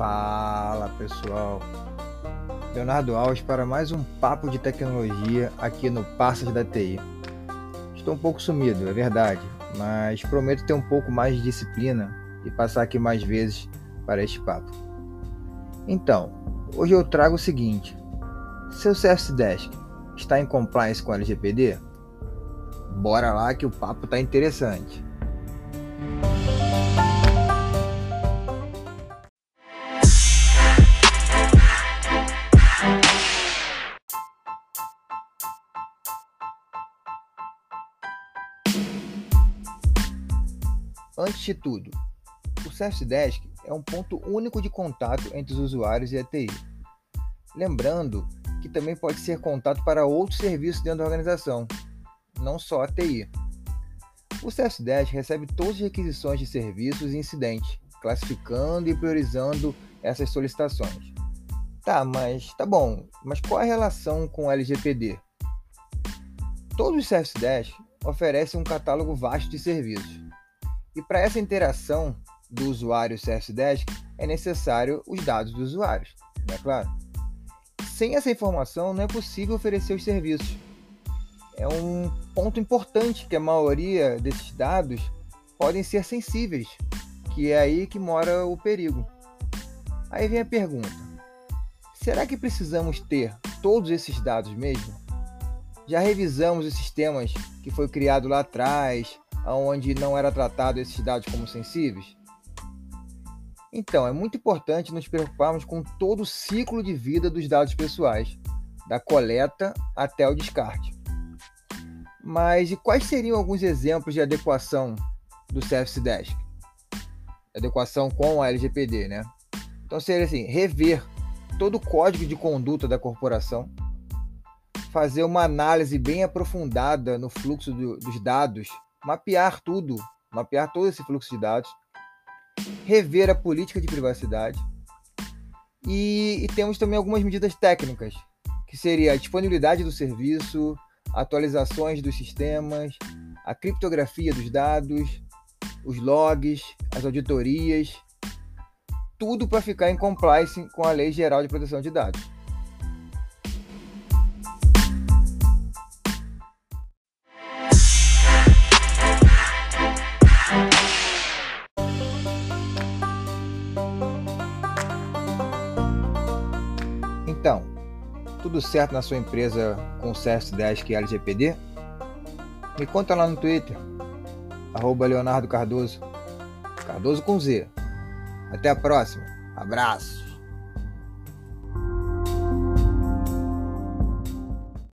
Fala pessoal, Leonardo Alves para mais um papo de tecnologia aqui no Passas da TI. Estou um pouco sumido, é verdade, mas prometo ter um pouco mais de disciplina e passar aqui mais vezes para este papo. Então, hoje eu trago o seguinte: seu Service Desk está em compliance com a LGPD? Bora lá que o papo está interessante. Antes de tudo, o Service é um ponto único de contato entre os usuários e a TI. Lembrando que também pode ser contato para outros serviços dentro da organização, não só a TI. O Service recebe todas as requisições de serviços e incidentes, classificando e priorizando essas solicitações. Tá, mas tá bom, mas qual a relação com o LGPD? Todos os Service Desk oferecem um catálogo vasto de serviços e para essa interação do usuário Service Desk é necessário os dados dos usuários, não é claro? Sem essa informação não é possível oferecer os serviços. É um ponto importante que a maioria desses dados podem ser sensíveis, que é aí que mora o perigo. Aí vem a pergunta: será que precisamos ter todos esses dados mesmo? Já revisamos os sistemas que foi criado lá atrás, onde não era tratado esses dados como sensíveis? Então, é muito importante nos preocuparmos com todo o ciclo de vida dos dados pessoais, da coleta até o descarte. Mas e quais seriam alguns exemplos de adequação do Service Desk? Adequação com a LGPD, né? Então seria assim, rever todo o código de conduta da corporação, fazer uma análise bem aprofundada no fluxo do, dos dados mapear tudo, mapear todo esse fluxo de dados, rever a política de privacidade e, e temos também algumas medidas técnicas, que seria a disponibilidade do serviço, atualizações dos sistemas, a criptografia dos dados, os logs, as auditorias, tudo para ficar em compliance com a Lei Geral de Proteção de Dados. Então, tudo certo na sua empresa com o Service Desk LGPD? Me conta lá no Twitter, arroba Leonardo Cardoso, Cardoso com Z. Até a próxima, abraço!